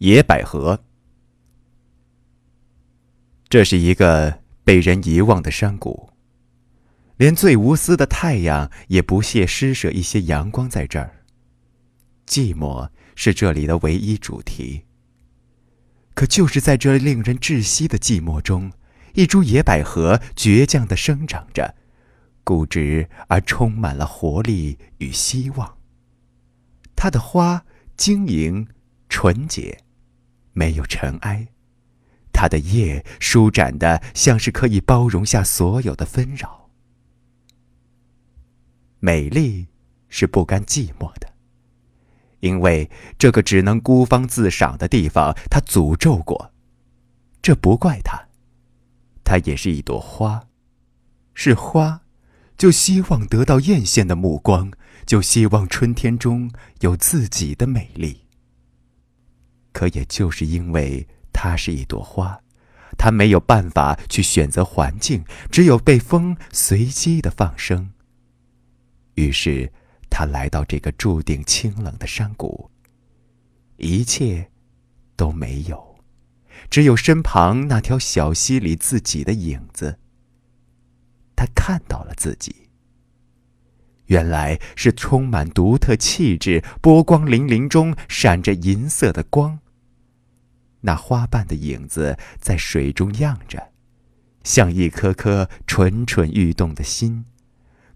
野百合。这是一个被人遗忘的山谷，连最无私的太阳也不屑施舍一些阳光在这儿。寂寞是这里的唯一主题。可就是在这令人窒息的寂寞中，一株野百合倔强地生长着，固执而充满了活力与希望。它的花晶莹纯洁，没有尘埃；它的叶舒展的像是可以包容下所有的纷扰。美丽是不甘寂寞的。因为这个只能孤芳自赏的地方，它诅咒过。这不怪它，它也是一朵花，是花，就希望得到艳羡的目光，就希望春天中有自己的美丽。可也就是因为它是一朵花，它没有办法去选择环境，只有被风随机的放生。于是。它来到这个注定清冷的山谷，一切都没有，只有身旁那条小溪里自己的影子。他看到了自己，原来是充满独特气质、波光粼粼中闪着银色的光。那花瓣的影子在水中漾着，像一颗颗蠢蠢欲动的心，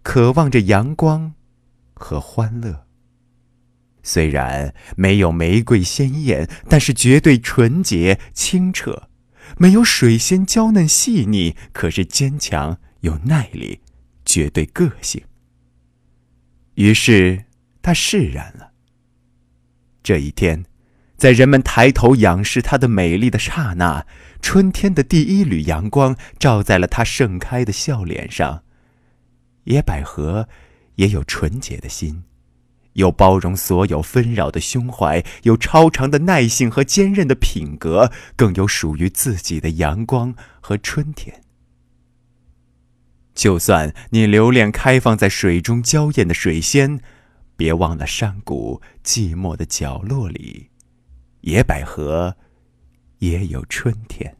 渴望着阳光。和欢乐。虽然没有玫瑰鲜艳，但是绝对纯洁清澈；没有水仙娇嫩细腻，可是坚强有耐力，绝对个性。于是他释然了。这一天，在人们抬头仰视它的美丽的刹那，春天的第一缕阳光照在了它盛开的笑脸上。野百合。也有纯洁的心，有包容所有纷扰的胸怀，有超长的耐性和坚韧的品格，更有属于自己的阳光和春天。就算你留恋开放在水中娇艳的水仙，别忘了山谷寂寞的角落里，野百合也有春天。